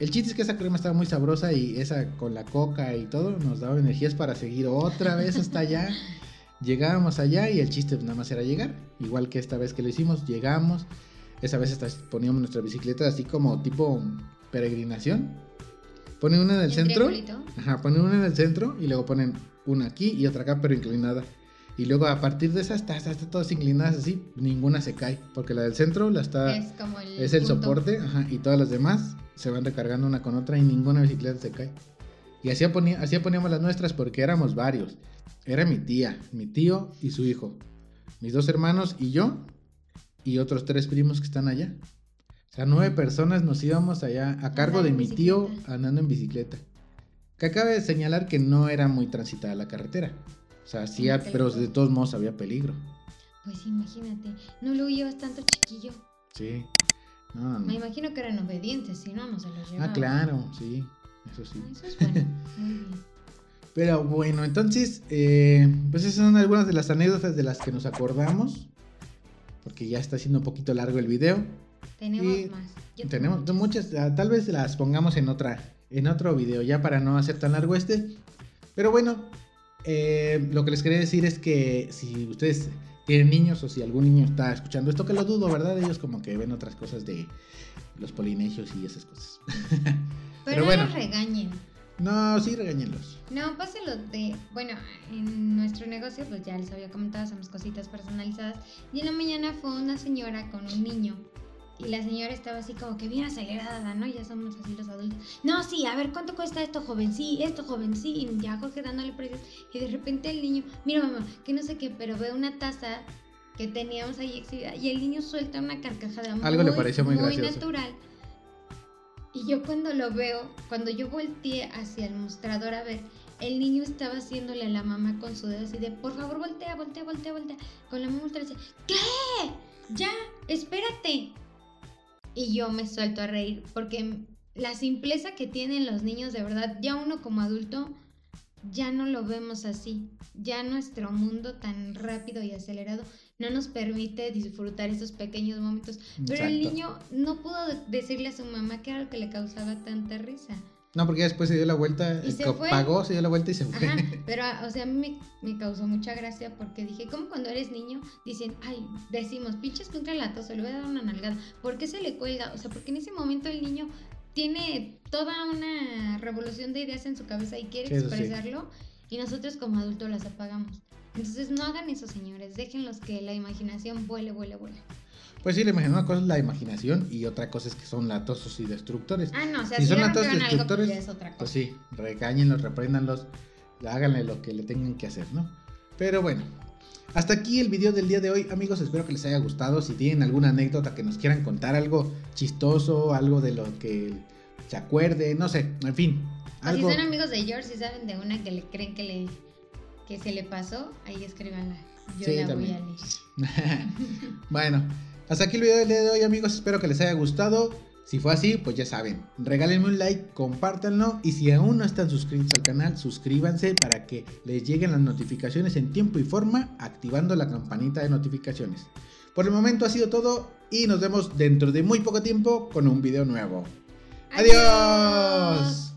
S1: El chiste es que esa crema estaba muy sabrosa y esa con la coca y todo nos daba energías para seguir otra vez hasta allá. Llegábamos allá y el chiste nada más era llegar. Igual que esta vez que lo hicimos, llegamos. Esa vez hasta poníamos nuestra bicicleta así como tipo peregrinación. Ponen una en el centro. Ajá, ponen una en el centro y luego ponen una aquí y otra acá pero inclinada. Y luego a partir de esas, está, está, todas inclinadas así, ninguna se cae. Porque la del centro la está. Es, como el, es el soporte, ajá, y todas las demás se van recargando una con otra y ninguna bicicleta se cae. Y así, ponía, así poníamos las nuestras porque éramos varios. Era mi tía, mi tío y su hijo. Mis dos hermanos y yo. Y otros tres primos que están allá. O sea, nueve personas nos íbamos allá a cargo de mi tío andando en bicicleta. Que acaba de señalar que no era muy transitada la carretera. O sea, sí, pero de todos modos había peligro.
S2: Pues imagínate, no lo llevas tanto chiquillo.
S1: Sí.
S2: Me imagino que eran obedientes, si no, no se los ah, llevaban.
S1: Ah, claro, sí. Eso sí.
S2: Ah, eso es bueno. Muy bien.
S1: Pero bueno, entonces, eh, pues esas son algunas de las anécdotas de las que nos acordamos. Porque ya está siendo un poquito largo el video.
S2: Tenemos más.
S1: tenemos muchas, ah, tal vez las pongamos en otra, en otro video, ya para no hacer tan largo este. Pero bueno, eh, lo que les quería decir es que si ustedes tienen niños o si algún niño está escuchando esto, que lo dudo, ¿verdad? Ellos como que ven otras cosas de los polinesios y esas cosas.
S2: Pero, bueno, no los regañen.
S1: No, sí, regañenlos.
S2: No, páselo de. Bueno, en nuestro negocio, pues ya les había comentado, hacemos cositas personalizadas. Y en la mañana fue una señora con un niño. Y la señora estaba así como que bien acelerada, ¿no? Ya somos así los adultos. No, sí, a ver, ¿cuánto cuesta esto, joven? Sí, esto, joven, sí. Y ya Jorge dándole precios. Y de repente el niño, mira, mamá, que no sé qué, pero ve una taza que teníamos ahí exhibida. Y el niño suelta una carcajada
S1: Algo le pareció muy,
S2: muy natural. Y yo cuando lo veo, cuando yo volteé hacia el mostrador a ver, el niño estaba haciéndole a la mamá con su dedo así de, por favor, voltea, voltea, voltea, voltea. Con la mamá voltea dice, ¿qué? Ya, espérate. Y yo me suelto a reír porque la simpleza que tienen los niños, de verdad, ya uno como adulto, ya no lo vemos así. Ya nuestro mundo tan rápido y acelerado no nos permite disfrutar esos pequeños momentos. Pero el niño no pudo decirle a su mamá que era lo que le causaba tanta risa.
S1: No, porque después se dio la vuelta, y se pagó, se dio la vuelta y se fue.
S2: pero, o sea, a mí me, causó mucha gracia porque dije, como cuando eres niño, dicen, ay, decimos, pinches contra la tos, se le voy a dar una nalgada. ¿Por qué se le cuelga? O sea, porque en ese momento el niño tiene toda una revolución de ideas en su cabeza y quiere expresarlo y nosotros como adultos las apagamos. Entonces no hagan eso, señores, déjenlos que la imaginación vuele, vuele, vuele.
S1: Pues sí, la imaginación, una cosa es la imaginación y otra cosa es que son latosos y destructores.
S2: Ah, no, o sea,
S1: si,
S2: son
S1: latosos
S2: y destructores, pues, es otra cosa.
S1: pues sí, regáñenlos, repréndanlos, háganle lo que le tengan que hacer, ¿no? Pero bueno, hasta aquí el video del día de hoy, amigos. Espero que les haya gustado. Si tienen alguna anécdota que nos quieran contar, algo chistoso, algo de lo que se acuerde, no sé, en fin.
S2: Algo... Si son amigos de George y saben de una que le creen que le que se le pasó, ahí escríbanla. Yo la voy a leer.
S1: bueno, hasta aquí el video del día de hoy, amigos. Espero que les haya gustado. Si fue así, pues ya saben, regálenme un like, compártanlo y si aún no están suscritos al canal, suscríbanse para que les lleguen las notificaciones en tiempo y forma, activando la campanita de notificaciones. Por el momento ha sido todo y nos vemos dentro de muy poco tiempo con un video nuevo. ¡Adiós!